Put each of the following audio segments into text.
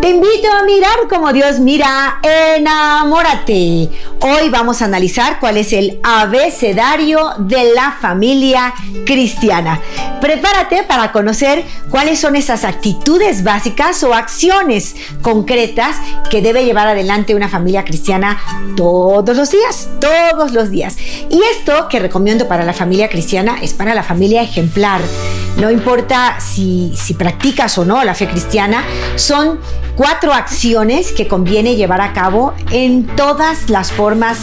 Te invito a mirar como Dios mira, enamórate. Hoy vamos a analizar cuál es el abecedario de la familia cristiana. Prepárate para conocer cuáles son esas actitudes básicas o acciones concretas que debe llevar adelante una familia cristiana todos los días, todos los días. Y esto que recomiendo para la familia cristiana es para la familia ejemplar. No importa si, si practicas o no la fe cristiana, son cuatro acciones que conviene llevar a cabo en todas las formas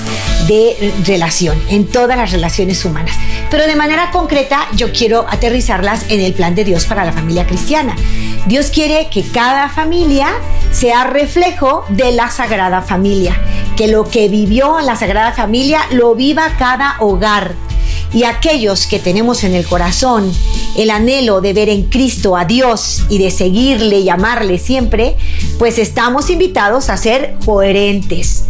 de relación, en todas las relaciones humanas. Pero de manera concreta yo quiero aterrizarlas en el plan de Dios para la familia cristiana. Dios quiere que cada familia sea reflejo de la Sagrada Familia, que lo que vivió la Sagrada Familia lo viva cada hogar y aquellos que tenemos en el corazón el anhelo de ver en Cristo a Dios y de seguirle y amarle siempre, pues estamos invitados a ser coherentes.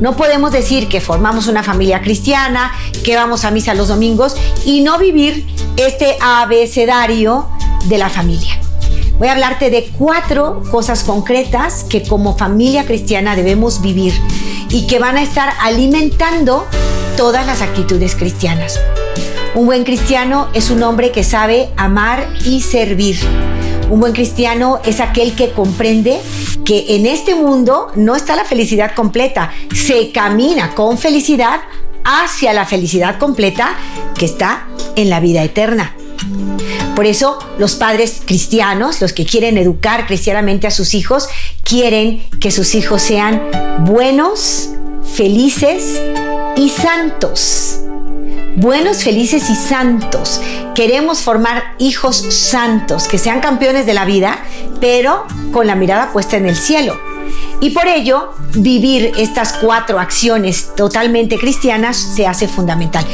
No podemos decir que formamos una familia cristiana, que vamos a misa los domingos y no vivir este abecedario de la familia. Voy a hablarte de cuatro cosas concretas que como familia cristiana debemos vivir y que van a estar alimentando todas las actitudes cristianas. Un buen cristiano es un hombre que sabe amar y servir. Un buen cristiano es aquel que comprende que en este mundo no está la felicidad completa, se camina con felicidad hacia la felicidad completa que está en la vida eterna. Por eso los padres cristianos, los que quieren educar cristianamente a sus hijos, quieren que sus hijos sean buenos, felices y santos buenos, felices y santos. Queremos formar hijos santos, que sean campeones de la vida, pero con la mirada puesta en el cielo. Y por ello, vivir estas cuatro acciones totalmente cristianas se hace fundamental.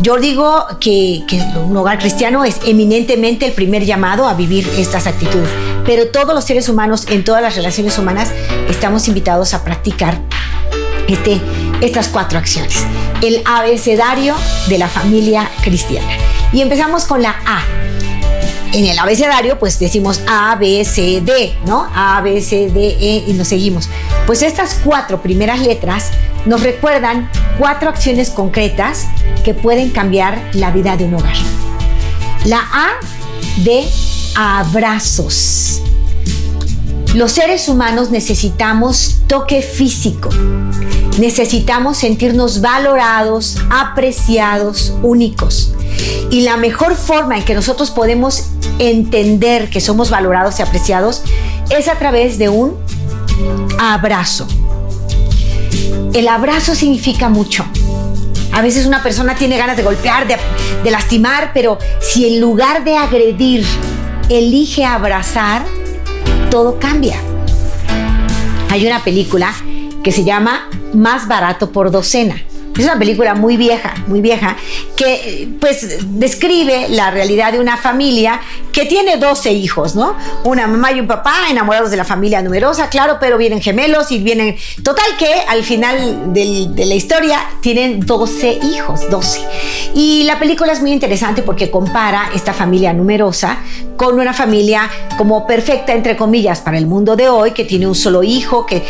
Yo digo que, un hogar cristiano es eminentemente el primer llamado a vivir estas actitudes, pero todos los seres humanos en todas las relaciones humanas estamos invitados a practicar este, estas cuatro acciones el abecedario de la familia cristiana. Y empezamos con la A. En el abecedario, pues decimos A, B, C, D, ¿no? A, B, C, D, E y nos seguimos. Pues estas cuatro primeras letras nos recuerdan cuatro acciones concretas que pueden cambiar la vida de un hogar. La A de abrazos. Los seres humanos necesitamos toque físico, necesitamos sentirnos valorados, apreciados, únicos. Y la mejor forma en que nosotros podemos entender que somos valorados y apreciados es a través de un abrazo. El abrazo significa mucho. A veces una persona tiene ganas de golpear, de, lastimar, pero si en lugar de agredir elige abrazar, todo cambia. Hay una película que se llama Más barato por docena. Es una película muy vieja, muy vieja, que pues describe la realidad de una familia que tiene 12 hijos, ¿no? Una mamá y un papá enamorados de la familia numerosa, claro, pero vienen gemelos y vienen... Total que al final de la historia tienen 12 hijos, 12. Y la película es muy interesante porque compara esta familia numerosa con una familia como perfecta, entre comillas, para el mundo de hoy, que tiene un solo hijo, que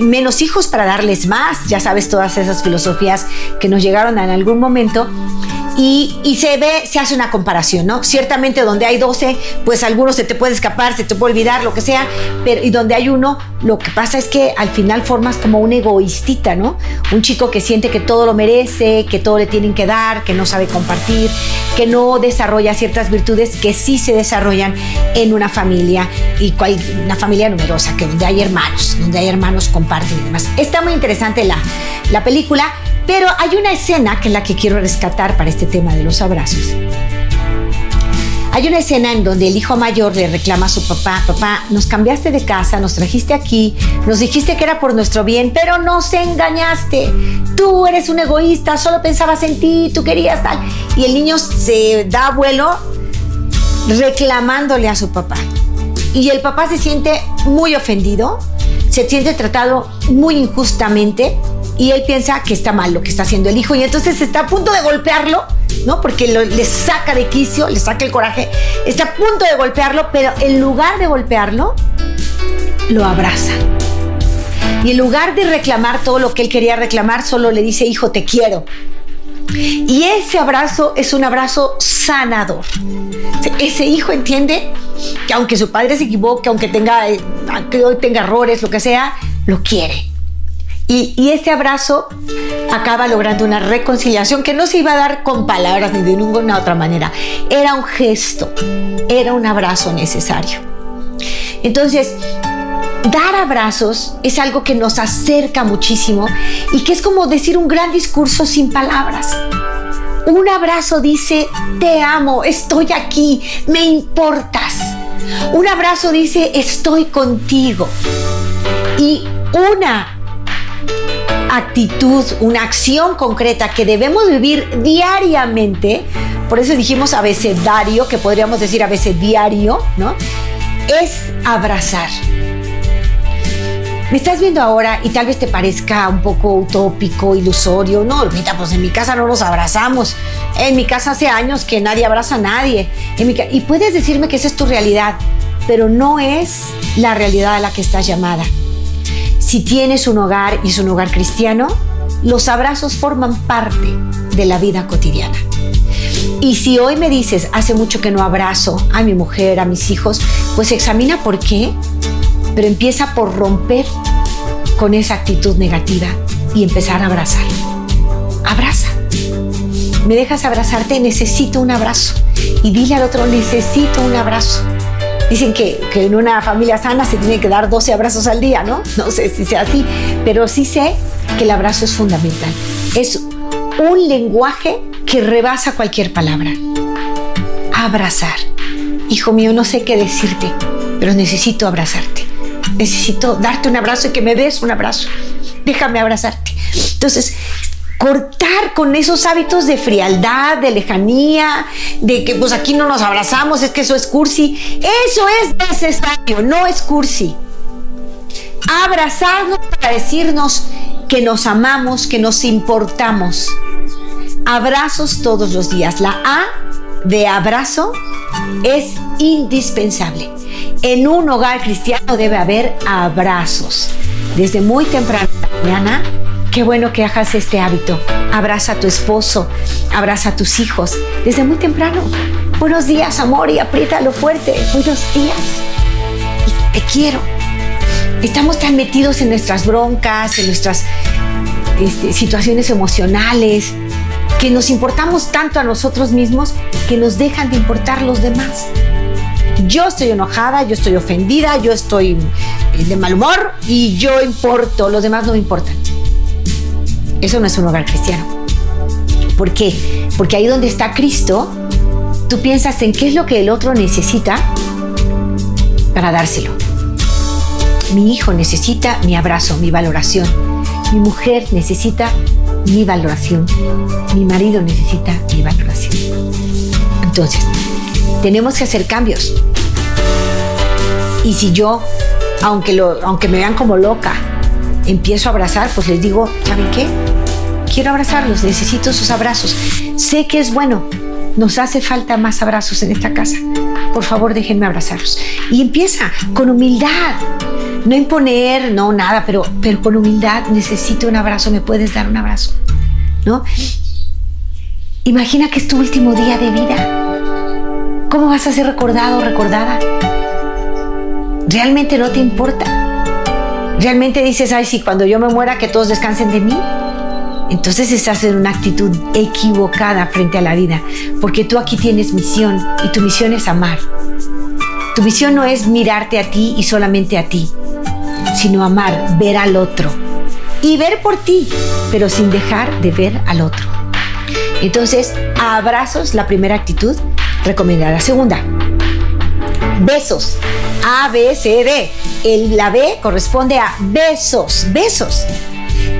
menos hijos para darles más, ya sabes, todas esas filosofías que nos llegaron en algún momento. Y, se ve, se hace una comparación, ¿no? Ciertamente donde hay 12, pues algunos se te puede escapar, se te puede olvidar, lo que sea, pero y donde hay uno, lo que pasa es que al final formas como un egoístita, ¿no? Un chico que siente que todo lo merece, que todo le tienen que dar, que no sabe compartir, que no desarrolla ciertas virtudes que sí se desarrollan en una familia y una familia numerosa, que donde hay hermanos, donde hay hermanos comparten y demás. Está muy interesante la, la película. Pero hay una escena que es la que quiero rescatar para este tema de los abrazos. Hay una escena en donde el hijo mayor le reclama a su papá, papá, nos cambiaste de casa, nos trajiste aquí, nos dijiste que era por nuestro bien, pero nos engañaste. Tú eres un egoísta, solo pensabas en ti, tú querías tal. Y el niño se da vuelo reclamándole a su papá. Y el papá se siente muy ofendido, se siente tratado muy injustamente y él piensa que está mal lo que está haciendo el hijo y entonces está a punto de golpearlo, ¿no? Porque le saca de quicio, le saca el coraje, está a punto de golpearlo, pero en lugar de golpearlo, lo abraza. Y en lugar de reclamar todo lo que él quería reclamar, solo le dice, hijo, te quiero. Y ese abrazo es un abrazo sanador. Ese hijo entiende que aunque su padre se equivoque, aunque tenga, que hoy tenga errores, lo que sea, lo quiere. Y, y, este abrazo acaba logrando una reconciliación que no se iba a dar con palabras ni de ninguna otra manera. Era un gesto, era un abrazo necesario. Entonces, dar abrazos es algo que nos acerca muchísimo y que es como decir un gran discurso sin palabras. Un abrazo dice, te amo, estoy aquí, me importas. Un abrazo dice, estoy contigo. Y una actitud, una acción concreta que debemos vivir diariamente, por eso dijimos abecedario, que podríamos decir abecediario, ¿no? Es abrazar. Me estás viendo ahora y tal vez te parezca un poco utópico, ilusorio. No, mira, pues en mi casa no nos abrazamos. En mi casa hace años que nadie abraza a nadie. y puedes decirme que esa es tu realidad, pero no es la realidad a la que estás llamada. Si tienes un hogar y es un hogar cristiano, los abrazos forman parte de la vida cotidiana. Y si hoy me dices, hace mucho que no abrazo a mi mujer, a mis hijos, pues examina por qué pero empieza por romper con esa actitud negativa y empezar a abrazar. Abraza. ¿Me dejas abrazarte? Necesito un abrazo. Y dile al otro, necesito un abrazo. Dicen que, que, en una familia sana se tiene que dar 12 abrazos al día, ¿no? No sé si sea así, pero sí sé que el abrazo es fundamental. Es un lenguaje que rebasa cualquier palabra. Abrazar. Hijo mío, no sé qué decirte, pero necesito abrazarte necesito darte un abrazo y que me des un abrazo. Déjame abrazarte. Entonces, cortar con esos hábitos de frialdad, de lejanía, de que pues aquí no nos abrazamos, es que eso es cursi. Eso es necesario, no es cursi. Abrazarnos para decirnos que nos amamos, que nos importamos. Abrazos todos los días. La A de abrazo es indispensable. En un hogar cristiano debe haber abrazos. Desde muy temprano mañana, qué bueno que hagas este hábito. Abraza a tu esposo, abraza a tus hijos. Desde muy temprano. Buenos días, amor, y apriétalo fuerte. Buenos días. Te quiero. Estamos tan metidos en nuestras broncas, en nuestras este, situaciones emocionales, que nos importamos tanto a nosotros mismos que nos dejan de importar los demás. Yo estoy enojada, yo estoy ofendida, yo estoy eh, de mal humor y yo importo, los demás no me importan. Eso no es un hogar cristiano. ¿Por qué? Porque ahí donde está Cristo, tú piensas en qué es lo que el otro necesita para dárselo. Mi hijo necesita mi abrazo, mi valoración. Mi mujer necesita mi valoración. Mi marido necesita mi valoración. Entonces, tenemos que hacer cambios. Y si yo, aunque, lo, aunque me vean como loca, empiezo a abrazar, pues les digo, ¿saben qué? Quiero abrazarlos, necesito sus abrazos. Sé que es bueno, nos hace falta más abrazos en esta casa. Por favor, déjenme abrazarlos. Y empieza con humildad. No imponer, no nada, pero, pero con humildad necesito un abrazo, me puedes dar un abrazo. ¿No? Imagina que es tu último día de vida. ¿Cómo vas a ser recordado o recordada? ¿Realmente no te importa? ¿Realmente dices, ay, sí, cuando yo me muera que todos descansen de mí? Entonces estás en una actitud equivocada frente a la vida, porque tú aquí tienes misión y tu misión es amar. Tu misión no es mirarte a ti y solamente a ti, sino amar, ver al otro y ver por ti, pero sin dejar de ver al otro. Entonces, abrazos, la primera actitud, recomendada. Segunda, Besos. A, B, C, D. El, la B corresponde a besos, besos.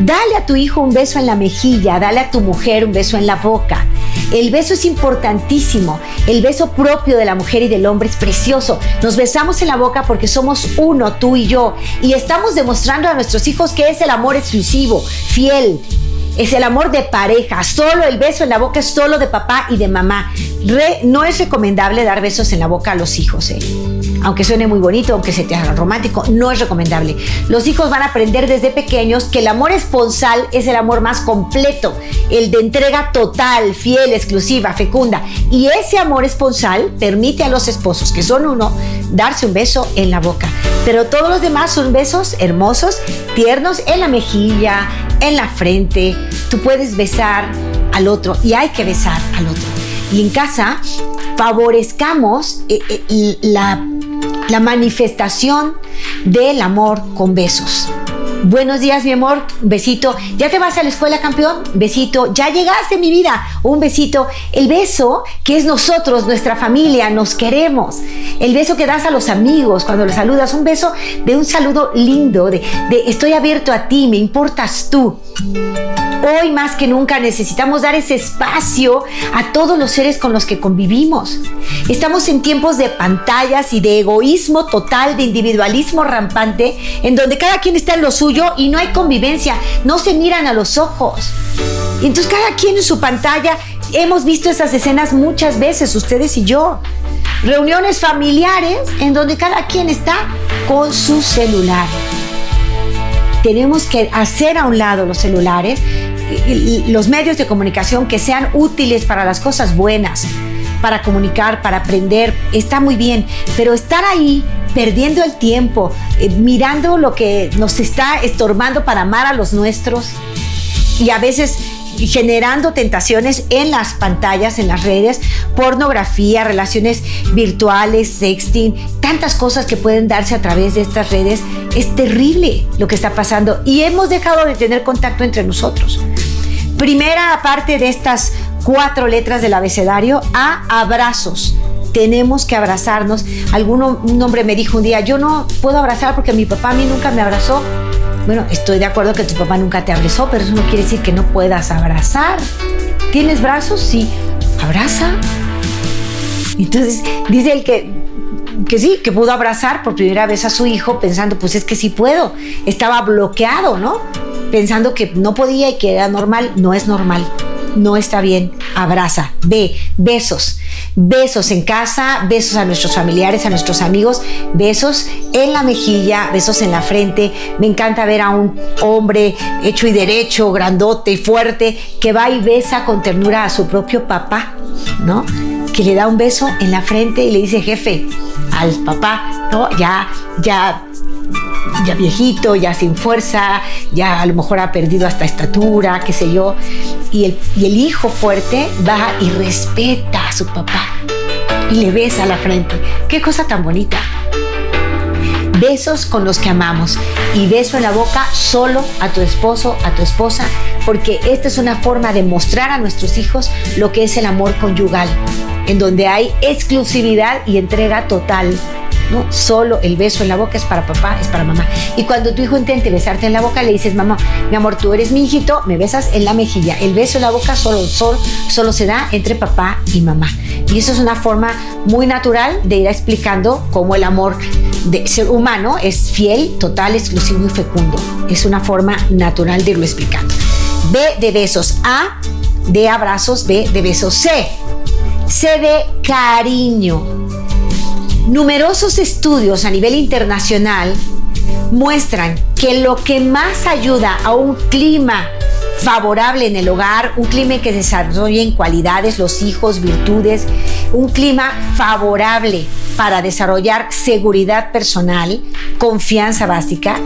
Dale a tu hijo un beso en la mejilla, dale a tu mujer un beso en la boca. El beso es importantísimo. El beso propio de la mujer y del hombre es precioso. Nos besamos en la boca porque somos uno, tú y yo. Y estamos demostrando a nuestros hijos que es el amor exclusivo, fiel, es el amor de pareja. Solo el beso en la boca es solo de papá y de mamá. no es recomendable dar besos en la boca a los hijos. ¿eh? Aunque suene muy bonito, aunque se te haga romántico, no es recomendable. Los hijos van a aprender desde pequeños que el amor esponsal es el amor más completo, el de entrega total, fiel, exclusiva, fecunda. Y ese amor esponsal permite a los esposos, que son uno, darse un beso en la boca. Pero todos los demás son besos hermosos, tiernos en la mejilla, en la frente. Tú puedes besar al otro y hay que besar al otro. Y en casa favorezcamos eh, eh, la, la manifestación del amor con besos. Buenos días, mi amor. Besito. ¿Ya te vas a la escuela, campeón? Besito. ¿Ya llegaste, mi vida? Un besito. El beso que es nosotros, nuestra familia, nos queremos. El beso que das a los amigos cuando los saludas. Un beso de un saludo lindo, de, de estoy abierto a ti, me importas tú. Hoy más que nunca necesitamos dar ese espacio a todos los seres con los que convivimos. Estamos en tiempos de pantallas y de egoísmo total, de individualismo rampante, en donde cada quien está en lo suyo y no hay convivencia, no se miran a los ojos. Y entonces cada quien en su pantalla, hemos visto esas escenas muchas veces, ustedes y yo. Reuniones familiares en donde cada quien está con su celular tenemos que hacer a un lado los celulares, los medios de comunicación que sean útiles para las cosas buenas, para comunicar, para aprender, está muy bien, pero estar ahí perdiendo el tiempo, eh, mirando lo que nos está estorbando para amar a los nuestros y a veces generando tentaciones en las pantallas, en las redes, pornografía, relaciones virtuales, sexting, tantas cosas que pueden darse a través de estas redes. Es terrible lo que está pasando y hemos dejado de tener contacto entre nosotros. Primera parte de estas cuatro letras del abecedario, a abrazos tenemos que abrazarnos. Algún un hombre me dijo un día, yo no puedo abrazar porque mi papá a mí nunca me abrazó. Bueno, estoy de acuerdo que tu papá nunca te abrazó, pero eso no quiere decir que no puedas abrazar. ¿Tienes brazos? Sí. Abraza. Entonces, dice el que, que sí, que pudo abrazar por primera vez a su hijo pensando, pues es que sí puedo. Estaba bloqueado, ¿no? Pensando que no podía y que era normal. No es normal no está bien, abraza, ve, besos, besos en casa, besos a nuestros familiares, a nuestros amigos, besos en la mejilla, besos en la frente. Me encanta ver a un hombre hecho y derecho, grandote y fuerte, que va y besa con ternura a su propio papá, ¿no? Que le da un beso en la frente y le dice, jefe, al papá, ¿no? Ya, ya ya viejito, ya sin fuerza, ya a lo mejor ha perdido hasta estatura, qué sé yo. Y el, hijo fuerte va y respeta a su papá y le besa la frente. Qué cosa tan bonita. Besos con los que amamos y beso en la boca solo a tu esposo, a tu esposa, porque esta es una forma de mostrar a nuestros hijos lo que es el amor conyugal, en donde hay exclusividad y entrega total ¿no? Solo el beso en la boca es para papá, es para mamá. Y cuando tu hijo intente besarte en la boca, le dices, mamá, mi amor, tú eres mi hijito, me besas en la mejilla. El beso en la boca solo, solo, solo se da entre papá y mamá. Y eso es una forma muy natural de ir explicando cómo el amor de ser humano es fiel, total, exclusivo y fecundo. Es una forma natural de irlo explicando. B de besos. A de abrazos. B de besos. C. C de cariño. Numerosos estudios a nivel internacional muestran que lo que más ayuda a un clima favorable en el hogar, un clima que desarrollen cualidades, los hijos, virtudes, un clima favorable para desarrollar seguridad personal, confianza básica,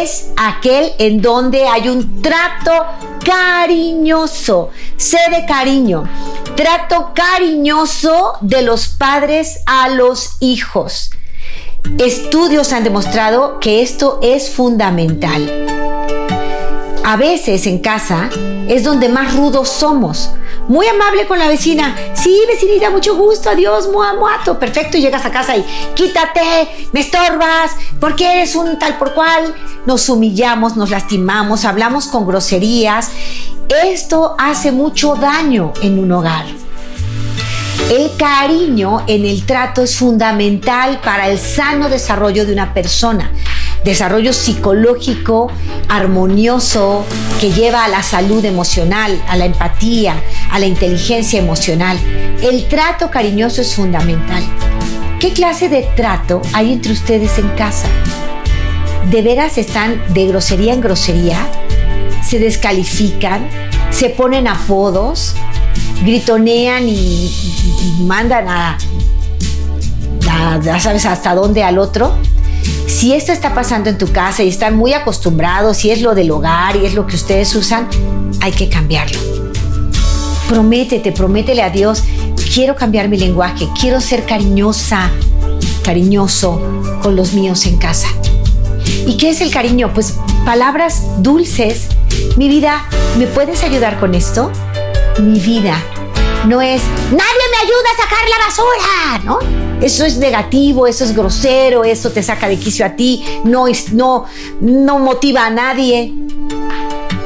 es aquel en donde hay un trato cariñoso, sé de cariño, trato cariñoso de los padres a los hijos. Estudios han demostrado que esto es fundamental. A veces en casa es donde más rudos somos. Muy amable con la vecina. Sí, vecinita, mucho gusto. Adiós, mua, muato. Perfecto. Y llegas a casa y quítate, me estorbas, porque eres un tal por cual. Nos humillamos, nos lastimamos, hablamos con groserías. Esto hace mucho daño en un hogar. El cariño en el trato es fundamental para el sano desarrollo de una persona. Desarrollo psicológico armonioso que lleva a la salud emocional, a la empatía, a la inteligencia emocional. El trato cariñoso es fundamental. ¿Qué clase de trato hay entre ustedes en casa? ¿De veras están de grosería en grosería? ¿Se descalifican? ¿Se ponen apodos? gritonean y, mandan a, ya sabes hasta dónde al otro. Si esto está pasando en tu casa y están muy acostumbrados, si es lo del hogar y es lo que ustedes usan, hay que cambiarlo. Prométete, prométele a Dios, quiero cambiar mi lenguaje, quiero ser cariñosa, cariñoso con los míos en casa. ¿Y qué es el cariño? Pues palabras dulces. Mi vida, ¿me puedes ayudar con esto? mi vida. No es, nadie me ayuda a sacar la basura, ¿no? Eso es negativo, eso es grosero, eso te saca de quicio a ti, no, no, no motiva a nadie.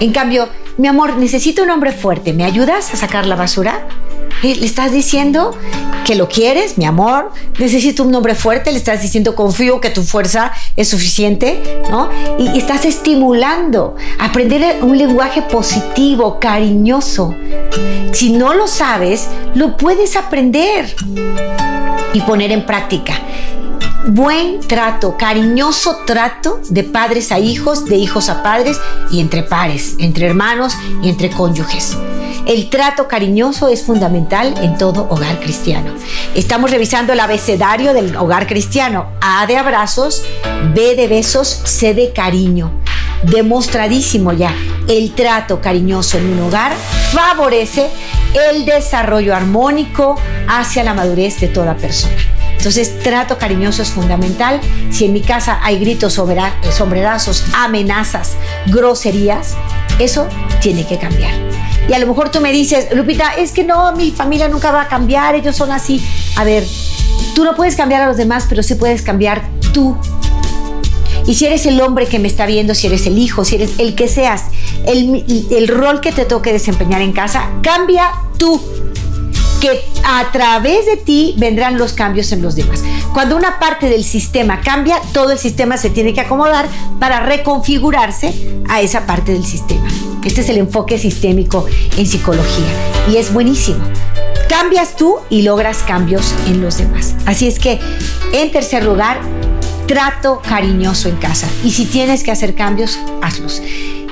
En cambio, mi amor, necesito un hombre fuerte, ¿me ayudas a sacar la basura? Eh, ¿Le estás diciendo que lo quieres, mi amor? Necesito un hombre fuerte, le estás diciendo confío que tu fuerza es suficiente, ¿no? Y, estás estimulando, aprender un lenguaje positivo, cariñoso. Si no lo sabes, lo puedes aprender y poner en práctica buen trato, cariñoso trato de padres a hijos, de hijos a padres y entre pares, entre hermanos y entre cónyuges. El trato cariñoso es fundamental en todo hogar cristiano. Estamos revisando el abecedario del hogar cristiano. A de abrazos, B de besos, C de cariño. Demostradísimo ya, el trato cariñoso en un hogar favorece el desarrollo armónico hacia la madurez de toda persona. Entonces, trato cariñoso es fundamental. Si en mi casa hay gritos, sombrerazos, amenazas, groserías, eso tiene que cambiar. Y a lo mejor tú me dices, Lupita, es que no, mi familia nunca va a cambiar, ellos son así. A ver, tú no puedes cambiar a los demás, pero sí puedes cambiar tú. Y si eres el hombre que me está viendo, si eres el hijo, si eres el que seas, el, el rol que te toque desempeñar en casa, cambia tú que a través de ti vendrán los cambios en los demás. Cuando una parte del sistema cambia, todo el sistema se tiene que acomodar para reconfigurarse a esa parte del sistema. Este es el enfoque sistémico en psicología y es buenísimo. Cambias tú y logras cambios en los demás. Así es que, en tercer lugar, trato cariñoso en casa. Y si tienes que hacer cambios, hazlos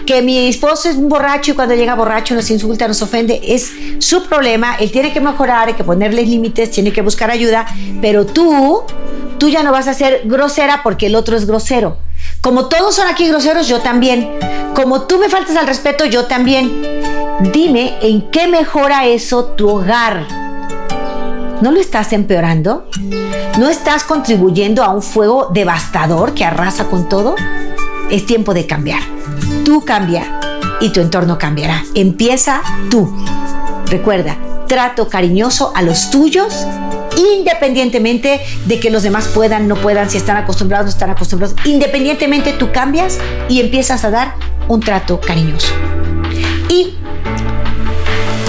que mi esposo es un borracho y cuando llega borracho nos insulta, nos ofende, es su problema, él tiene que mejorar, hay que ponerle límites, tiene que buscar ayuda, pero tú, tú ya no vas a ser grosera porque el otro es grosero. Como todos son aquí groseros, yo también. Como tú me faltas al respeto, yo también. Dime en qué mejora eso tu hogar. ¿No lo estás empeorando? ¿No estás contribuyendo a un fuego devastador que arrasa con todo? Es tiempo de cambiar tú cambia y tu entorno cambiará. Empieza tú. Recuerda, trato cariñoso a los tuyos independientemente de que los demás puedan, no puedan, si están acostumbrados, no están acostumbrados. Independientemente tú cambias y empiezas a dar un trato cariñoso. Y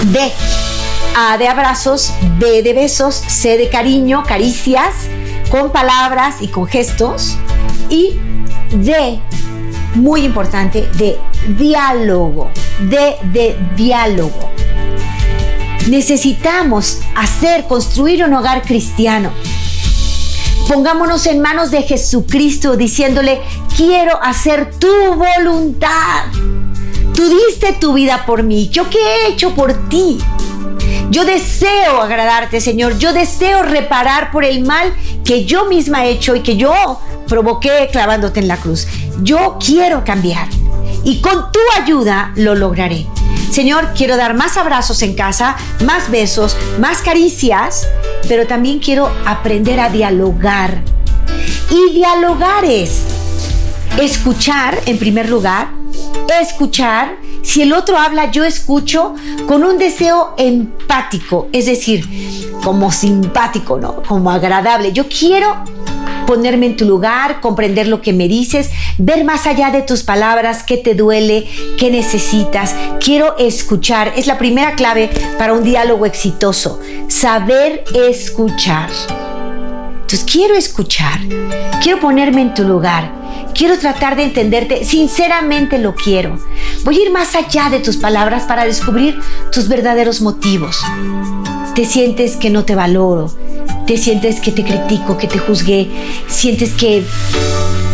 D, A de abrazos, B de besos, C de cariño, caricias, con palabras y con gestos. Y D muy importante de diálogo, de, de diálogo. Necesitamos hacer, construir un hogar cristiano. Pongámonos en manos de Jesucristo diciéndole, quiero hacer tu voluntad. Tú diste tu vida por mí. ¿Yo qué he hecho por ti? Yo deseo agradarte, Señor. Yo deseo reparar por el mal que yo misma he hecho y que yo provoqué clavándote en la cruz. Yo quiero cambiar y con tu ayuda lo lograré. Señor, quiero dar más abrazos en casa, más besos, más caricias, pero también quiero aprender a dialogar. Y dialogar es escuchar en primer lugar, escuchar. Si el otro habla, yo escucho con un deseo empático, es decir, como simpático, ¿no? Como agradable. Yo quiero ponerme en tu lugar, comprender lo que me dices, ver más allá de tus palabras, qué te duele, qué necesitas. Quiero escuchar. Es la primera clave para un diálogo exitoso. Saber escuchar. Quiero escuchar, quiero ponerme en tu lugar, quiero tratar de entenderte, sinceramente lo quiero. Voy a ir más allá de tus palabras para descubrir tus verdaderos motivos. Te sientes que no te valoro, te sientes que te critico, que te juzgué, sientes que,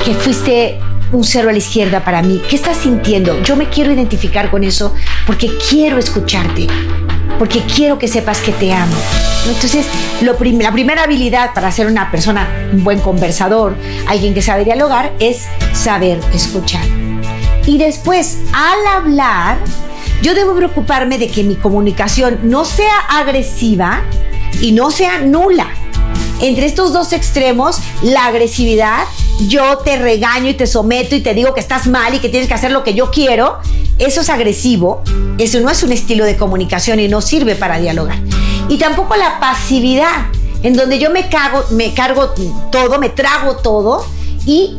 que fuiste un cero a la izquierda para mí. ¿Qué estás sintiendo? Yo me quiero identificar con eso porque quiero escucharte, porque quiero que sepas que te amo. Entonces, lo la primera habilidad para ser una persona, un buen conversador, alguien que sabe dialogar, es saber escuchar. Y después, al hablar, yo debo preocuparme de que mi comunicación no sea agresiva y no sea nula entre estos dos extremos, la agresividad, yo te regaño y te someto y te digo que estás mal y que tienes que hacer lo que yo quiero, eso es agresivo, eso no es un estilo de comunicación y no sirve para dialogar. Y tampoco la pasividad, en donde yo me cago, me cargo todo, me trago todo y,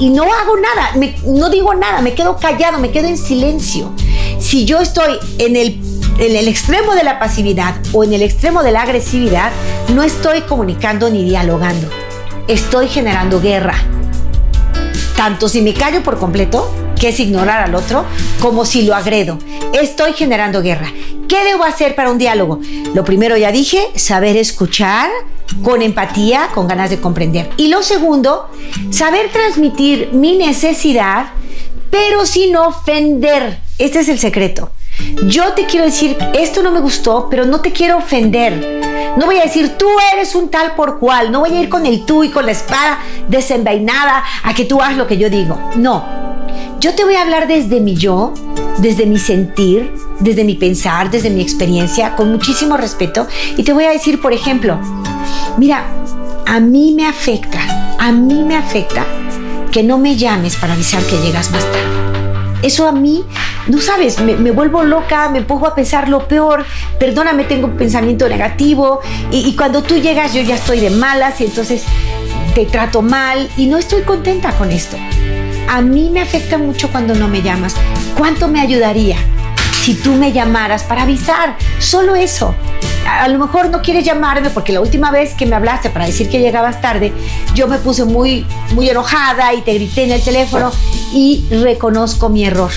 no hago nada, no digo nada, me quedo callado, me quedo en silencio. Si yo estoy en el en el extremo de la pasividad o en el extremo de la agresividad, no estoy comunicando ni dialogando. Estoy generando guerra. Tanto si me callo por completo, que es ignorar al otro, como si lo agredo. Estoy generando guerra. ¿Qué debo hacer para un diálogo? Lo primero ya dije, saber escuchar con empatía, con ganas de comprender. Y lo segundo, saber transmitir mi necesidad, pero sin ofender. Este es el secreto. Yo te quiero decir, esto no me gustó, pero no te quiero ofender. No voy a decir, tú eres un tal por cual. No voy a ir con el tú y con la espada desenvainada a que tú hagas lo que yo digo. No. Yo te voy a hablar desde mi yo, desde mi sentir, desde mi pensar, desde mi experiencia, con muchísimo respeto. Y te voy a decir, por ejemplo, mira, a mí me afecta, a mí me afecta que no me llames para avisar que llegas más tarde. Eso a mí no sabes, me, vuelvo loca, me pongo a pensar lo peor, perdóname, tengo un pensamiento negativo y, cuando tú llegas yo ya estoy de malas y entonces te trato mal y no estoy contenta con esto. A mí me afecta mucho cuando no me llamas. ¿Cuánto me ayudaría si tú me llamaras para avisar? Solo eso. A, lo mejor no quieres llamarme porque la última vez que me hablaste para decir que llegabas tarde, yo me puse muy, muy enojada y te grité en el teléfono y reconozco mi error.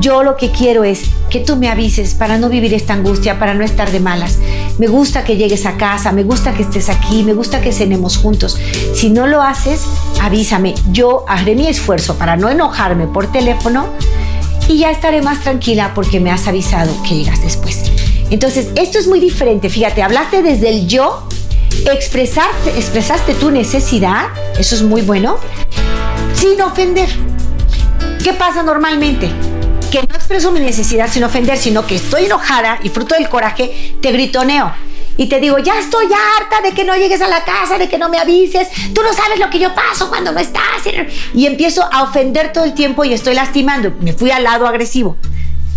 Yo lo que quiero es que tú me avises para no vivir esta angustia, para no estar de malas. Me gusta que llegues a casa, me gusta que estés aquí, me gusta que cenemos juntos. Si no lo haces, avísame. Yo haré mi esfuerzo para no enojarme por teléfono y ya estaré más tranquila porque me has avisado que llegas después. Entonces, esto es muy diferente. Fíjate, hablaste desde el yo, expresaste tu necesidad, eso es muy bueno, sin ofender. ¿Qué pasa normalmente? Que no expreso mi necesidad sin ofender, sino que estoy enojada y fruto del coraje, te gritoneo. Y te digo, ya estoy harta de que no llegues a la casa, de que no me avises, tú no sabes lo que yo paso cuando no estás. Y empiezo a ofender todo el tiempo y estoy lastimando. Me fui al lado agresivo.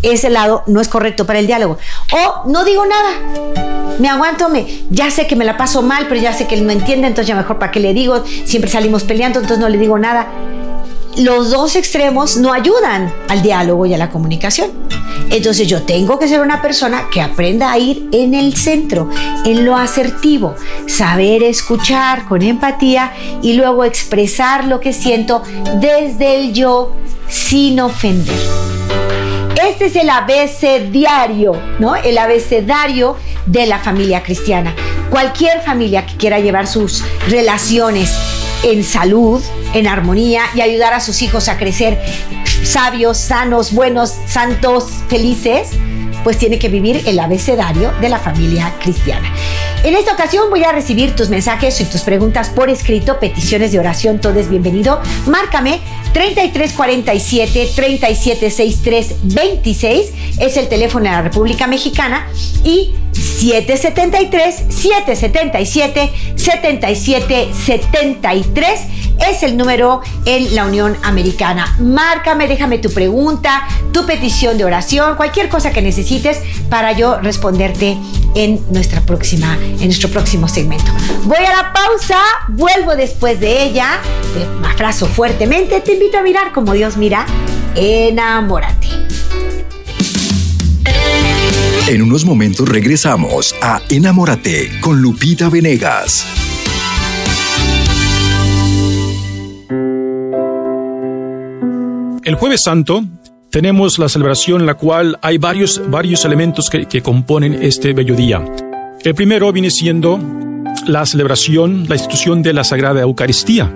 Ese lado no es correcto para el diálogo. O no digo nada. Me aguanto, me, ya sé que me la paso mal, pero ya sé que él no entiende, entonces ya mejor para qué le digo. Siempre salimos peleando, entonces no le digo nada los dos extremos no ayudan al diálogo y a la comunicación. Entonces yo tengo que ser una persona que aprenda a ir en el centro, en lo asertivo, saber escuchar con empatía y luego expresar lo que siento desde el yo sin ofender. Este es el abecedario, ¿no? El abecedario de la familia cristiana. Cualquier familia que quiera llevar sus relaciones en salud, en armonía y ayudar a sus hijos a crecer sabios, sanos, buenos, santos, felices, pues tiene que vivir el abecedario de la familia cristiana. En esta ocasión voy a recibir tus mensajes y tus preguntas por escrito, peticiones de oración, todo es bienvenido. Márcame 3347 3763 26 es el teléfono de la República Mexicana y 773 777 7773 es el número en la Unión Americana. Márcame, déjame tu pregunta, tu petición de oración, cualquier cosa que necesites para yo responderte en nuestra próxima, en nuestro próximo segmento. Voy a la pausa, vuelvo después de ella, me afrazo fuertemente, te invito a mirar como Dios mira, enamórate. En unos momentos regresamos a Enamórate con Lupita Venegas. El jueves santo tenemos la celebración la cual hay varios, varios elementos que, que componen este bello día. El primero viene siendo la celebración, la institución de la Sagrada Eucaristía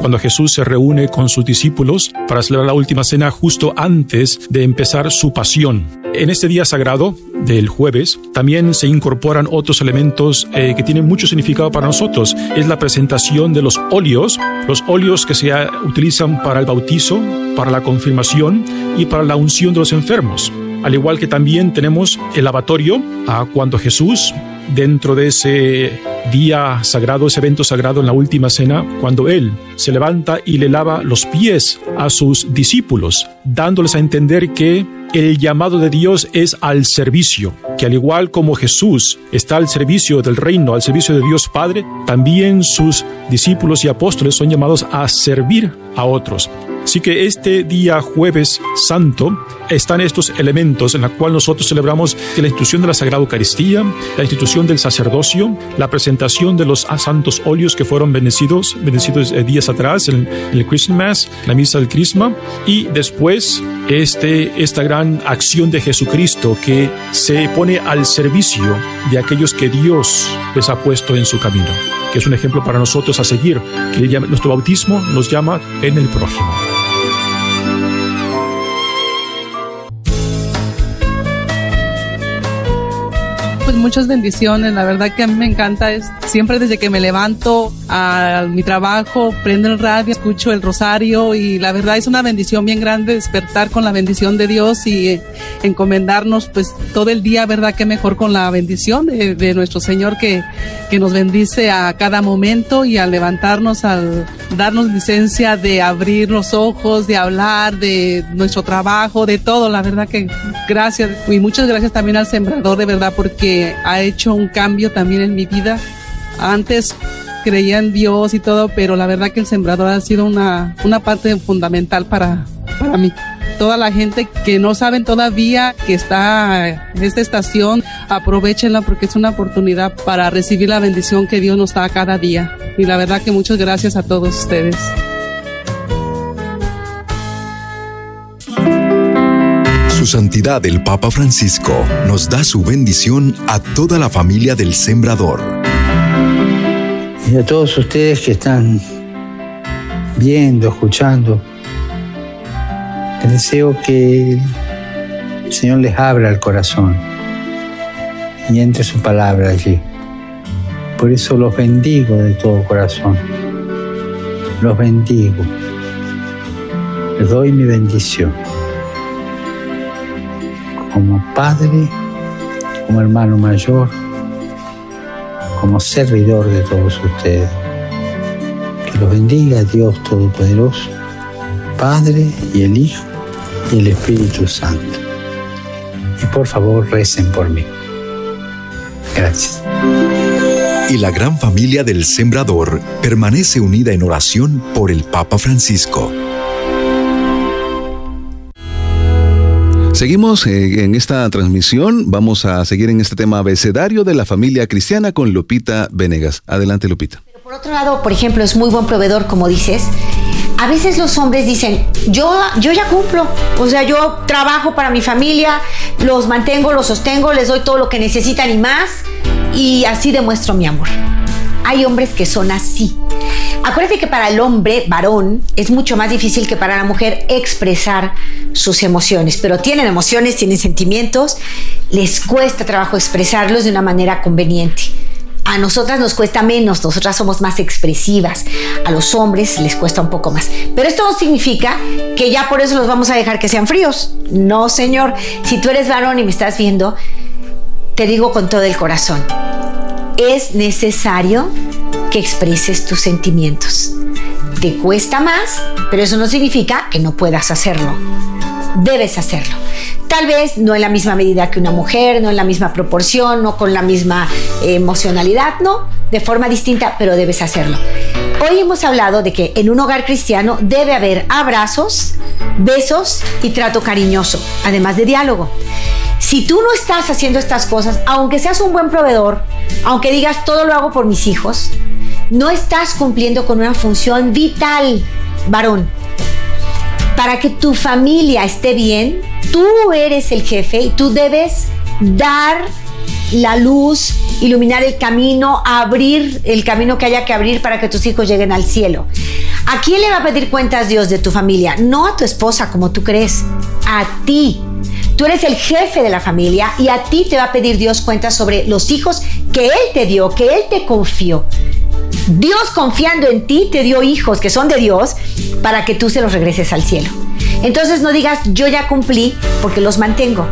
cuando Jesús se reúne con sus discípulos para celebrar la última cena justo antes de empezar su pasión. En este día sagrado del jueves también se incorporan otros elementos eh, que tienen mucho significado para nosotros. Es la presentación de los óleos, los óleos que se utilizan para el bautizo, para la confirmación y para la unción de los enfermos. Al igual que también tenemos el lavatorio, a cuando Jesús, dentro de ese día sagrado, ese evento sagrado en la última cena, cuando Él se levanta y le lava los pies a sus discípulos, dándoles a entender que el llamado de Dios es al servicio, que al igual como Jesús está al servicio del reino, al servicio de Dios Padre, también sus discípulos y apóstoles son llamados a servir a otros. Así que este día jueves santo están estos elementos en la cual nosotros celebramos la institución de la Sagrada Eucaristía, la institución del sacerdocio, la presentación de los santos óleos que fueron bendecidos, bendecidos eh, días atrás en, el Christmas, la misa del Crisma, y después este, esta gran acción de Jesucristo que se pone al servicio de aquellos que Dios les ha puesto en su camino, que es un ejemplo para nosotros a seguir, que nuestro bautismo nos llama en el prójimo. Muchas bendiciones. La verdad que a mí me encanta es siempre desde que me levanto a mi trabajo, prendo el radio, escucho el rosario y la verdad es una bendición bien grande despertar con la bendición de Dios y encomendarnos pues todo el día, verdad que mejor con la bendición de, nuestro Señor que, que nos bendice a cada momento y al levantarnos, al darnos licencia de abrir los ojos, de hablar de nuestro trabajo, de todo. La verdad que gracias y muchas gracias también al sembrador de verdad porque ha hecho un cambio también en mi vida. Antes creía en Dios y todo, pero la verdad que el sembrador ha sido una, una parte fundamental para, para mí. Toda la gente que no saben todavía que está en esta estación, aprovechenla porque es una oportunidad para recibir la bendición que Dios nos da cada día. Y la verdad que muchas gracias a todos ustedes. Su Santidad el Papa Francisco nos da su bendición a toda la familia del Sembrador. Y a todos ustedes que están viendo, escuchando, les deseo que el Señor les abra el corazón y entre su palabra allí. Por eso los bendigo de todo corazón. Los bendigo. Les doy mi bendición como padre, como hermano mayor, como servidor de todos ustedes. Que los bendiga Dios Todopoderoso, Padre y el Hijo y el Espíritu Santo. Y por favor recen por mí. Gracias. Y la gran familia del Sembrador permanece unida en oración por el Papa Francisco. Seguimos eh, en esta transmisión. Vamos a seguir en este tema abecedario de la familia cristiana con Lupita Venegas. Adelante, Lupita. Por otro lado, por ejemplo, es muy buen proveedor, como dices. A veces los hombres dicen, yo, yo ya cumplo, o sea, yo trabajo para mi familia, los mantengo, los sostengo, les doy todo lo que necesitan y más, y así demuestro mi amor. Hay hombres que son así. Acuérdate que para el hombre, varón, es mucho más difícil que para la mujer expresar sus emociones, pero tienen emociones, tienen sentimientos, les cuesta trabajo expresarlos de una manera conveniente. A nosotras nos cuesta menos, nosotras somos más expresivas, a los hombres les cuesta un poco más. Pero esto no significa que ya por eso los vamos a dejar que sean fríos. No, señor, si tú eres varón y me estás viendo, te digo con todo el corazón, es necesario que expreses tus sentimientos te cuesta más, pero eso no significa que no puedas hacerlo. Debes hacerlo. Tal vez no en la misma medida que una mujer, no en la misma proporción, no con la misma eh, emocionalidad, no, de forma distinta, pero debes hacerlo. Hoy hemos hablado de que en un hogar cristiano debe haber abrazos, besos y trato cariñoso, además de diálogo. Si tú no estás haciendo estas cosas, aunque seas un buen proveedor, aunque digas todo lo hago por mis hijos, no estás cumpliendo con una función vital, varón. Para que tu familia esté bien, tú eres el jefe y tú debes dar la luz, iluminar el camino, abrir el camino que haya que abrir para que tus hijos lleguen al cielo. ¿A quién le va a pedir cuentas Dios de tu familia? No a tu esposa como tú crees, a ti. Tú eres el jefe de la familia y a ti te va a pedir Dios cuentas sobre los hijos que Él te dio, que Él te confió. Dios confiando en ti te dio hijos que son de Dios para que tú se los regreses al cielo. Entonces no digas yo ya cumplí porque los mantengo.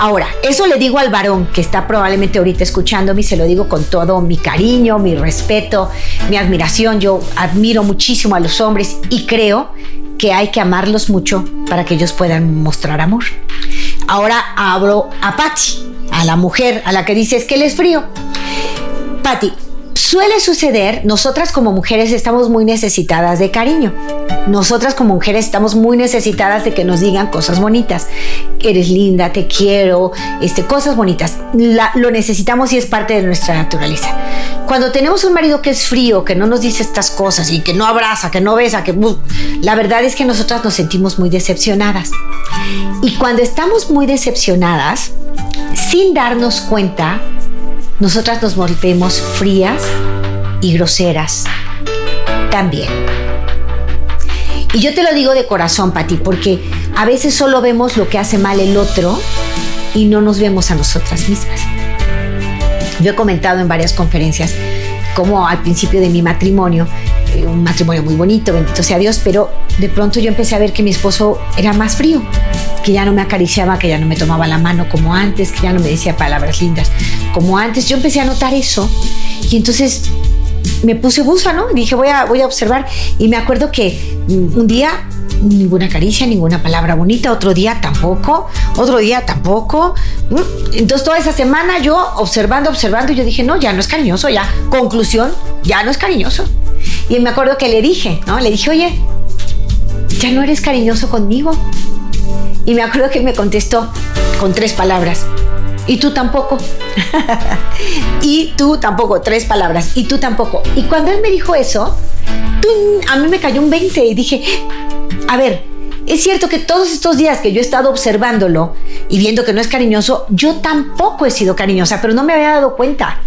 Ahora, eso le digo al varón que está probablemente ahorita escuchándome y se lo digo con todo mi cariño, mi respeto, mi admiración. Yo admiro muchísimo a los hombres y creo que hay que amarlos mucho para que ellos puedan mostrar amor. Ahora abro a Patty, a la mujer a la que dices que él es frío. Patty, Suele suceder, nosotras como mujeres estamos muy necesitadas de cariño. Nosotras como mujeres estamos muy necesitadas de que nos digan cosas bonitas. Eres linda, te quiero, este, cosas bonitas. lo necesitamos y es parte de nuestra naturaleza. Cuando tenemos un marido que es frío, que no nos dice estas cosas y que no abraza, que no besa, que la verdad es que nosotras nos sentimos muy decepcionadas. Y cuando estamos muy decepcionadas, sin darnos cuenta, nosotras nos volvemos frías y groseras también. Y yo te lo digo de corazón, Pati, porque a veces solo vemos lo que hace mal el otro y no nos vemos a nosotras mismas. Yo he comentado en varias conferencias como al principio de mi matrimonio, eh, un matrimonio muy bonito, bendito sea Dios, pero de pronto yo empecé a ver que mi esposo era más frío, que ya no me acariciaba, que ya no me tomaba la mano como antes, que ya no me decía palabras lindas como antes. Yo empecé a notar eso y entonces me puse busa, ¿no? Dije, voy a, voy a observar. Y me acuerdo que mm, un día ninguna caricia, ninguna palabra bonita, otro día tampoco, otro día tampoco. Entonces toda esa semana yo observando, observando, yo dije, no, ya no es cariñoso, ya, conclusión, ya no es cariñoso. Y me acuerdo que le dije, ¿no? Le dije, oye, ya no eres cariñoso conmigo. Y me acuerdo que me contestó con tres palabras. Y tú tampoco. y tú tampoco. Tres palabras. Y tú tampoco. Y cuando él me dijo eso, a mí me cayó un 20 y dije, a ver, es cierto que todos estos días que yo he estado observándolo y viendo que no es cariñoso, yo tampoco he sido cariñosa, pero no me había dado cuenta.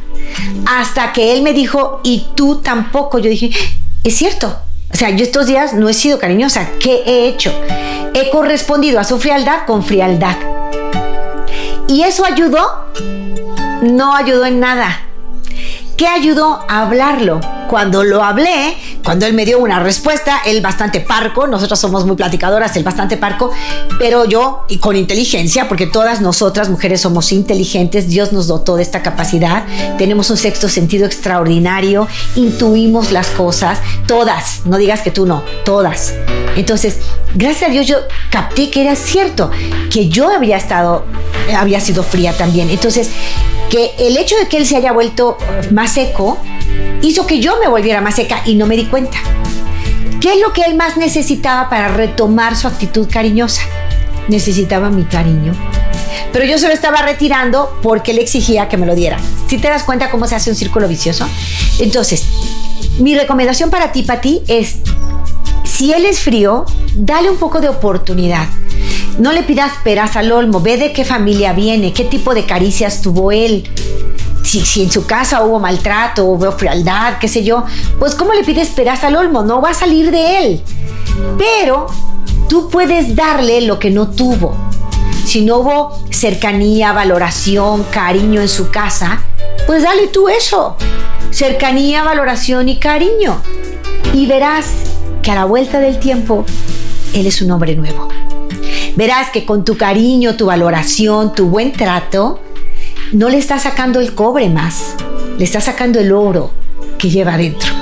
Hasta que él me dijo, y tú tampoco, yo dije, es cierto, o sea, yo estos días no he sido cariñosa. ¿Qué he hecho? He correspondido a su frialdad con frialdad. ¿Y eso ayudó? No ayudó en nada. ¿Qué ayudó a hablarlo? Cuando lo hablé, cuando él me dio una respuesta, él bastante parco, nosotros somos muy platicadoras, él bastante parco, pero yo y con inteligencia, porque todas nosotras mujeres somos inteligentes, Dios nos dotó de esta capacidad, tenemos un sexto sentido extraordinario, intuimos las cosas, todas, no digas que tú no, todas. Entonces, gracias a Dios yo capté que era cierto, que yo había estado, había sido fría también. Entonces, que el hecho de que él se haya vuelto más seco hizo que yo me volviera más seca y no me di cuenta. ¿Qué es lo que él más necesitaba para retomar su actitud cariñosa? Necesitaba mi cariño. Pero yo se lo estaba retirando porque él exigía que me lo diera. Si te das cuenta cómo se hace un círculo vicioso? Entonces, mi recomendación para ti, Pati, es, si él es frío, dale un poco de oportunidad. No le pidas peras al olmo, ve de qué familia viene, qué tipo de caricias tuvo él. Si, en su casa hubo maltrato, hubo frialdad, qué sé yo, pues ¿cómo le pides peras al olmo? No va a salir de él. Pero tú puedes darle lo que no tuvo. Si no hubo cercanía, valoración, cariño en su casa, pues dale tú eso. Cercanía, valoración y cariño. Y verás que a la vuelta del tiempo, él es un hombre nuevo verás que con tu cariño, tu valoración, tu buen trato, no le estás sacando el cobre más, le estás sacando el oro que lleva adentro.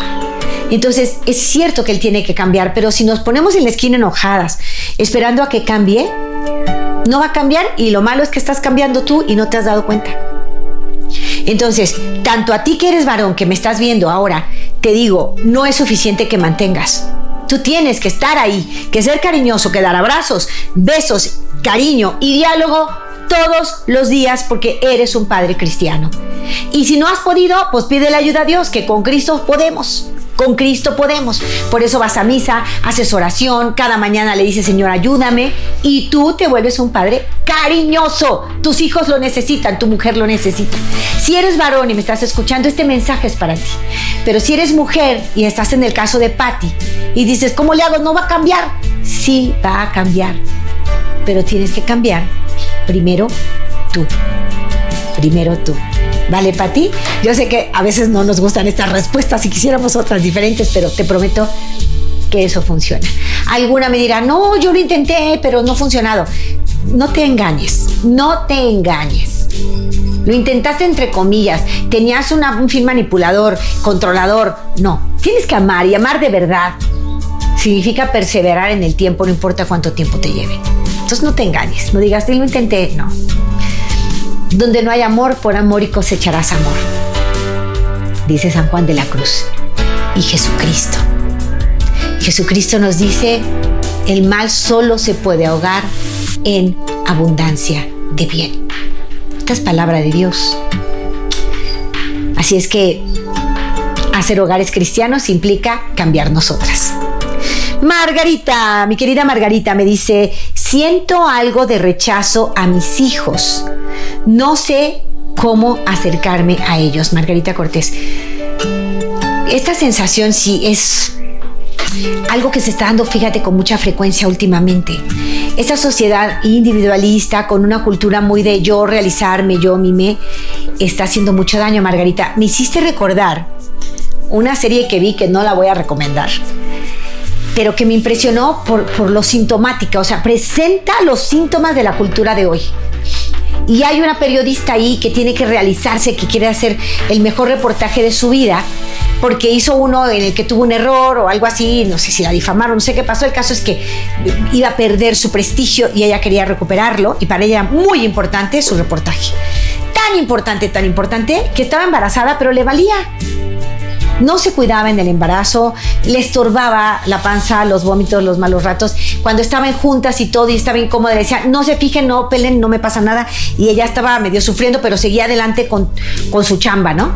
Entonces, es cierto que él tiene que cambiar, pero si nos ponemos en la esquina enojadas, esperando a que cambie, no va a cambiar y lo malo es que estás cambiando tú y no te has dado cuenta. Entonces, tanto a ti que eres varón, que me estás viendo ahora, te digo, no es suficiente que mantengas. Tú tienes que estar ahí, que ser cariñoso, que dar abrazos, besos, cariño y diálogo todos los días porque eres un padre cristiano. Y si no has podido, pues pide la ayuda a Dios, que con Cristo podemos. Con Cristo podemos. Por eso vas a misa, haces oración, cada mañana le dices, Señor, ayúdame, y tú te vuelves un padre cariñoso. Tus hijos lo necesitan, tu mujer lo necesita. Si eres varón y me estás escuchando, este mensaje es para ti. Pero si eres mujer y estás en el caso de Patty y dices, ¿cómo le hago? ¿No va a cambiar? Sí, va a cambiar. Pero tienes que cambiar primero tú. Primero tú. ¿Vale, Pati? Yo sé que a veces no nos gustan estas respuestas y quisiéramos otras diferentes, pero te prometo que eso funciona. Alguna me dirá, no, yo lo intenté, pero no ha funcionado. No te engañes, no te engañes. Lo intentaste entre comillas, tenías un fin manipulador, controlador. No, tienes que amar y amar de verdad. Significa perseverar en el tiempo, no importa cuánto tiempo te lleve. Entonces no te engañes, no digas, lo intenté, no. Donde no hay amor, por amor y cosecharás amor. Dice San Juan de la Cruz. Y Jesucristo. Jesucristo nos dice, el mal solo se puede ahogar en abundancia de bien. Esta es palabra de Dios. Así es que hacer hogares cristianos implica cambiar nosotras. Margarita, mi querida Margarita, me dice, siento algo de rechazo a mis hijos. No sé cómo acercarme a ellos. Margarita Cortés. Esta sensación sí es algo que se está dando, fíjate, con mucha frecuencia últimamente. Esta sociedad individualista, con una cultura muy de yo realizarme, yo mime, está haciendo mucho daño, Margarita. Me hiciste recordar una serie que vi que no la voy a recomendar, pero que me impresionó por, por lo sintomática, o sea, presenta los síntomas de la cultura de hoy. Y hay una periodista ahí que tiene que realizarse, que quiere hacer el mejor reportaje de su vida, porque hizo uno en el que tuvo un error o algo así, no sé si la difamaron, no sé qué pasó. El caso es que iba a perder su prestigio y ella quería recuperarlo y para ella muy importante su reportaje. Tan importante, tan importante que estaba embarazada, pero le valía no se cuidaba en el embarazo, le estorbaba la panza, los vómitos, los malos ratos. Cuando estaban juntas y todo y estaba incómoda, le decía, no se fijen, no pelen, no me pasa nada. Y ella estaba medio sufriendo, pero seguía adelante con, con su chamba, ¿no?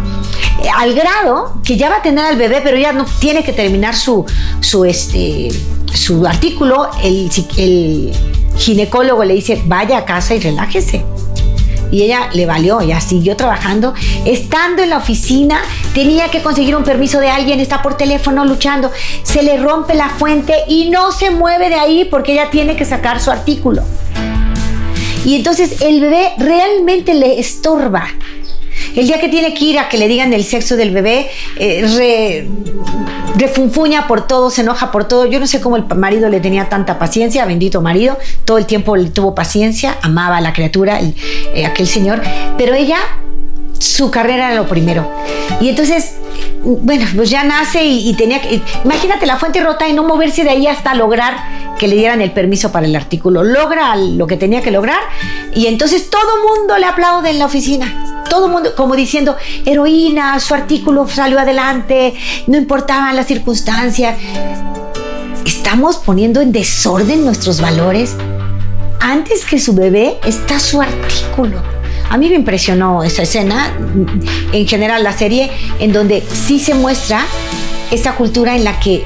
Eh, al grado que ya va a tener al bebé, pero ya no tiene que terminar su, su, este, su artículo. El, el ginecólogo le dice, vaya a casa y relájese y ella le valió, ya siguió trabajando. Estando en la oficina, tenía que conseguir un permiso de alguien, está por teléfono luchando, se le rompe la fuente y no se mueve de ahí porque ella tiene que sacar su artículo. Y entonces el bebé realmente le estorba. El día que tiene que ir a que le digan el sexo del bebé, eh, refunfuña por todo, se enoja por todo. Yo no sé cómo el marido le tenía tanta paciencia, bendito marido, todo el tiempo le tuvo paciencia, amaba a la criatura, eh, aquel señor, pero ella, su carrera era lo primero. Y entonces, bueno, pues ya nace y, tenía que, imagínate la fuente rota y no moverse de ahí hasta lograr que le dieran el permiso para el artículo. Logra lo que tenía que lograr y entonces todo mundo le aplaude en la oficina todo el mundo como diciendo, heroína, su artículo salió adelante, no importaban las circunstancias. Estamos poniendo en desorden nuestros valores. Antes que su bebé está su artículo. A mí me impresionó esa escena, en general la serie, en donde sí se muestra esta cultura en la que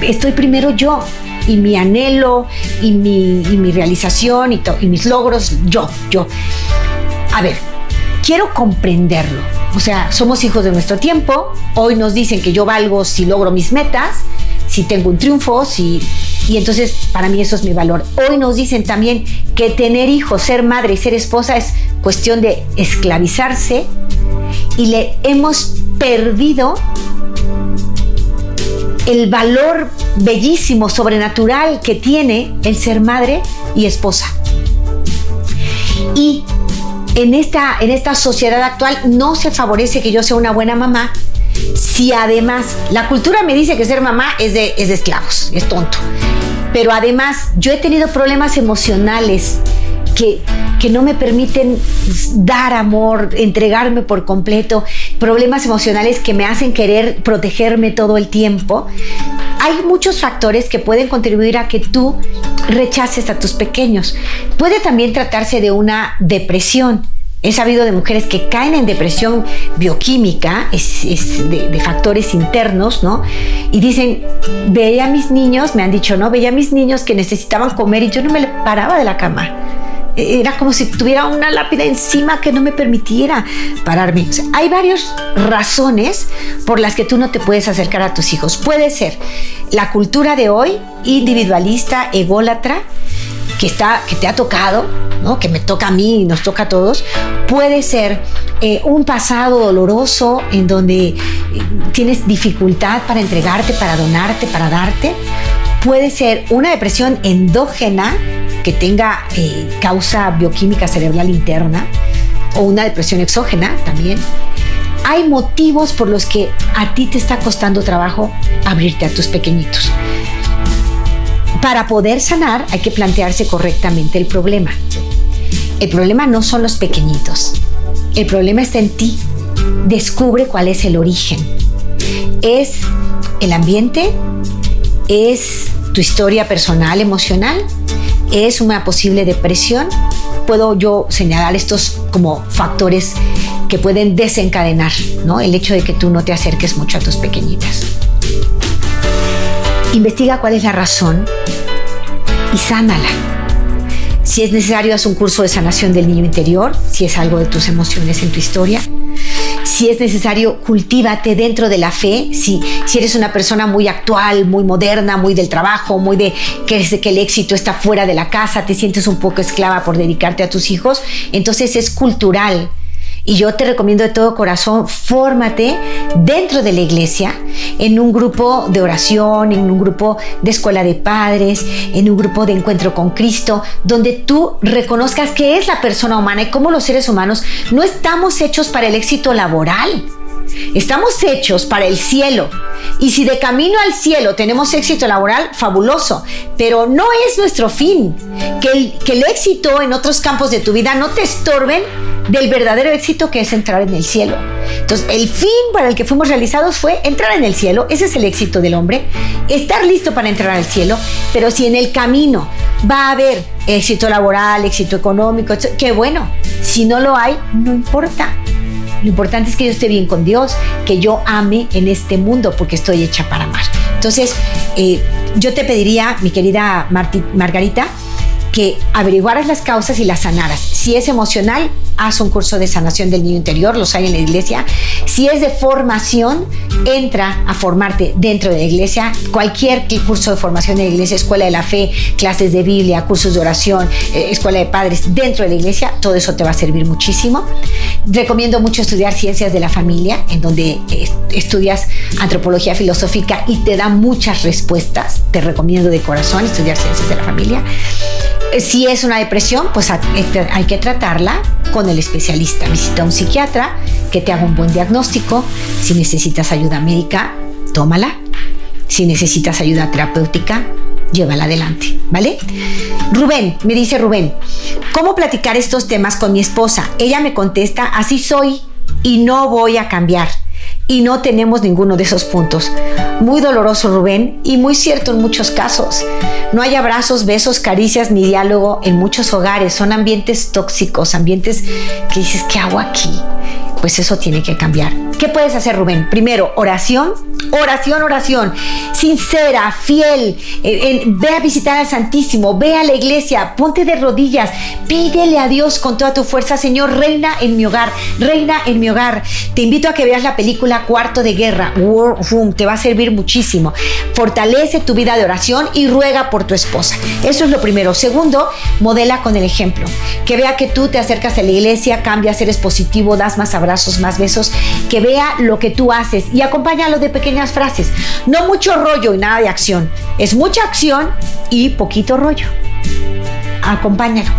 estoy primero yo y mi anhelo y mi, y mi realización y, y mis logros, yo, yo. A ver, quiero comprenderlo. O sea, somos hijos de nuestro tiempo. Hoy nos dicen que yo valgo si logro mis metas, si tengo un triunfo, si... Y entonces para mí eso es mi valor. Hoy nos dicen también que tener hijos, ser madre y ser esposa es cuestión de esclavizarse y le hemos perdido el valor bellísimo, sobrenatural que tiene el ser madre y esposa. Y en esta, en esta sociedad actual no se favorece que yo sea una buena mamá si además la cultura me dice que ser mamá es de, es de esclavos, es tonto, pero además yo he tenido problemas emocionales que, que, no me permiten dar amor, entregarme por completo, problemas emocionales que me hacen querer protegerme todo el tiempo. Hay muchos factores que pueden contribuir a que tú rechaces a tus pequeños. Puede también tratarse de una depresión He sabido de mujeres que caen en depresión bioquímica, es, de, factores internos, ¿no? Y dicen, veía a mis niños, me han dicho, ¿no? Veía a mis niños que necesitaban comer y yo no me paraba de la cama. Era como si tuviera una lápida encima que no me permitiera pararme. hay varias razones por las que tú no te puedes acercar a tus hijos. Puede ser la cultura de hoy, individualista, ególatra, que, está, que te ha tocado, ¿no? que me toca a mí y nos toca a todos, puede ser eh, un pasado doloroso en donde eh, tienes dificultad para entregarte, para donarte, para darte. Puede ser una depresión endógena que tenga eh, causa bioquímica cerebral interna o una depresión exógena también. Hay motivos por los que a ti te está costando trabajo abrirte a tus pequeñitos. Para poder sanar hay que plantearse correctamente el problema. El problema no son los pequeñitos. El problema está en ti. Descubre cuál es el origen. ¿Es el ambiente? ¿Es tu historia personal, emocional? ¿Es una posible depresión? Puedo yo señalar estos como factores que pueden desencadenar ¿no? el hecho de que tú no te acerques mucho a tus pequeñitas. Investiga cuál es la razón y sánala. Si es necesario, haz un curso de sanación del niño interior, si es algo de tus emociones en tu historia. Si es necesario, cultívate dentro de la fe. Si, si eres una persona muy actual, muy moderna, muy del trabajo, muy de que, que el éxito está fuera de la casa, te sientes un poco esclava por dedicarte a tus hijos, entonces es cultural y yo te recomiendo de todo corazón, fórmate dentro de la iglesia, en un grupo de oración, en un grupo de escuela de padres, en un grupo de encuentro con Cristo, donde tú reconozcas que es la persona humana y cómo los seres humanos no estamos hechos para el éxito laboral. Estamos hechos para el cielo. Y si de camino al cielo tenemos éxito laboral, fabuloso. Pero no es nuestro fin. Que el, éxito en otros campos de tu vida no te estorben del verdadero éxito que es entrar en el cielo. Entonces, el fin para el que fuimos realizados fue entrar en el cielo, ese es el éxito del hombre, estar listo para entrar al cielo, pero si en el camino va a haber éxito laboral, éxito económico, qué bueno, si no lo hay, no importa. Lo importante es que yo esté bien con Dios, que yo ame en este mundo porque estoy hecha para amar. Entonces, eh, yo te pediría, mi querida Margarita, que averiguaras las causas y las sanaras. Si es emocional, haz un curso de sanación del niño interior, los hay en la iglesia. Si es de formación, entra a formarte dentro de la iglesia. Cualquier curso de formación de la iglesia, escuela de la fe, clases de Biblia, cursos de oración, eh, escuela de padres dentro de la iglesia, todo eso te va a servir muchísimo. Recomiendo mucho estudiar ciencias de la familia, en donde eh, estudias antropología filosófica y te da muchas respuestas. Te recomiendo de corazón estudiar ciencias de la familia. Eh, si es una depresión, pues este, hay que tratarla con el especialista. Visita a un psiquiatra que te haga un buen diagnóstico. Si necesitas ayuda médica, tómala. Si necesitas ayuda terapéutica, llévala adelante, ¿vale? Rubén, me dice Rubén, ¿cómo platicar estos temas con mi esposa? Ella me contesta, así soy y no voy a cambiar y no tenemos ninguno de esos puntos. Muy doloroso Rubén y muy cierto en muchos casos. No hay abrazos, besos, caricias ni diálogo en muchos hogares. Son ambientes tóxicos, ambientes que dices, ¿qué hago aquí? Pues eso tiene que cambiar. ¿Qué puedes hacer, Rubén? Primero, oración, oración, oración. Sincera, fiel. Eh, ve a visitar al Santísimo, ve a la iglesia, ponte de rodillas, pídele a Dios con toda tu fuerza, Señor, reina en mi hogar, reina en mi hogar. Te invito a que veas la película Cuarto de Guerra, War Room, te va a servir muchísimo. Fortalece tu vida de oración y ruega por tu esposa. Eso es lo primero. Segundo, modela con el ejemplo. Que vea que tú te acercas a la iglesia, cambias, eres positivo, das más abrazos, más besos. Que vea lo que tú haces y acompáñalo de pequeñas frases. No mucho rollo y nada de acción. Es mucha acción y poquito rollo. Acompáñalo.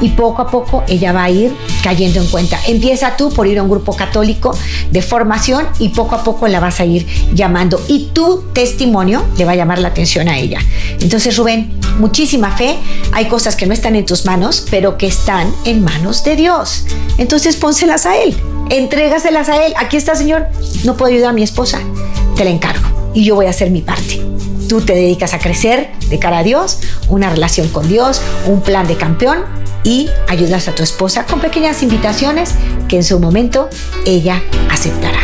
y poco a poco ella va a ir cayendo en cuenta. Empieza tú por ir a un grupo católico de formación y poco a poco la vas a ir llamando y tu testimonio le va a llamar la atención a ella. Entonces Rubén, muchísima fe, hay cosas que no están en tus manos, pero que están en manos de Dios. Entonces pónselas a Él, entrégaselas a Él. Aquí está Señor, no puedo ayudar a mi esposa, te la encargo y yo voy a hacer mi parte. Tú te dedicas a crecer de cara a Dios, una relación con Dios, un plan de campeón y ayudas a tu esposa con pequeñas invitaciones que en su momento ella aceptará.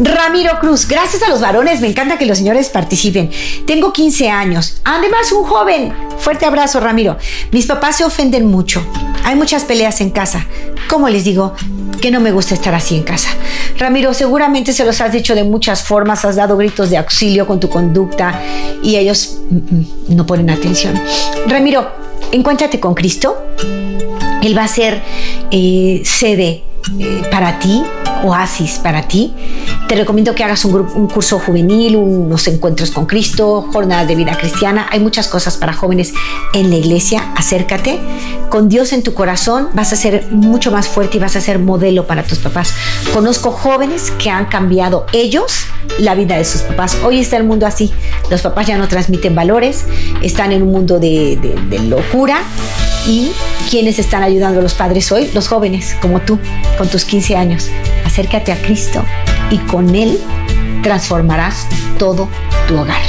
Ramiro Cruz, gracias a los varones, me encanta que los señores participen. Tengo 15 años, además un joven. Fuerte abrazo, Ramiro. Mis papás se ofenden mucho. Hay muchas peleas en casa. ¿Cómo les digo? Que no me gusta estar así en casa. Ramiro, seguramente se los has dicho de muchas formas, has dado gritos de auxilio con tu conducta y ellos mm, mm, no ponen atención. Ramiro, encuéntrate con Cristo. Él va a ser eh, sede eh, para ti, oasis para ti. Te recomiendo que hagas un, curso juvenil, unos encuentros con Cristo, jornadas de vida cristiana. Hay muchas cosas para jóvenes en la iglesia. Acércate. Con Dios en tu corazón vas a ser mucho más fuerte y vas a ser modelo para tus papás. Conozco jóvenes que han cambiado ellos la vida de sus papás. Hoy está el mundo así. Los papás ya no transmiten valores, están en un mundo de, locura y quienes están ayudando a los padres hoy, los jóvenes como tú, con tus 15 años. Acércate a Cristo y con Él transformarás todo tu hogar.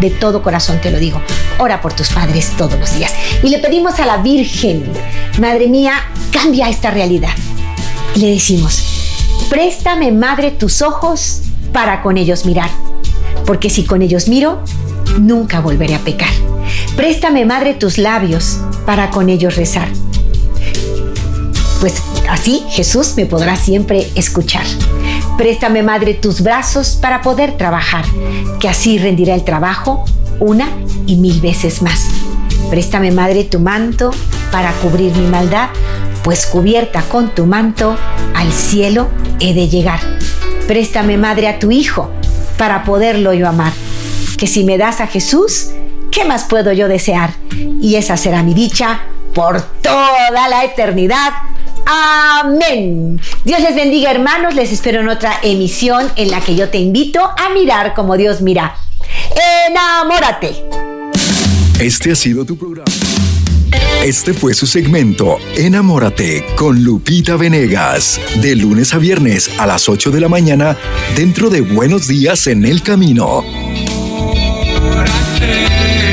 De todo corazón te lo digo. Ora por tus padres todos los días. Y le pedimos a la Virgen, Madre mía, cambia esta realidad. Le decimos, préstame, Madre, tus ojos para con ellos mirar. Porque si con ellos miro, nunca volveré a pecar. Préstame, Madre, tus labios para con ellos rezar. Pues así Jesús me podrá siempre escuchar. Préstame, Madre, tus brazos para poder trabajar, que así rendirá el trabajo una y mil veces más. Préstame, Madre, tu manto para cubrir mi maldad, pues cubierta con tu manto al cielo he de llegar. Préstame, Madre, a tu Hijo para poderlo yo amar, que si me das a Jesús, ¿qué más puedo yo desear? Y esa será mi dicha por toda la eternidad. Amén. Dios les bendiga hermanos, les espero en otra emisión en la que yo te invito a mirar como Dios mira. Enamórate. Este ha sido tu programa. Este fue su segmento Enamórate con Lupita Venegas, de lunes a viernes a las 8 de la mañana dentro de Buenos Días en el Camino. Enamórate.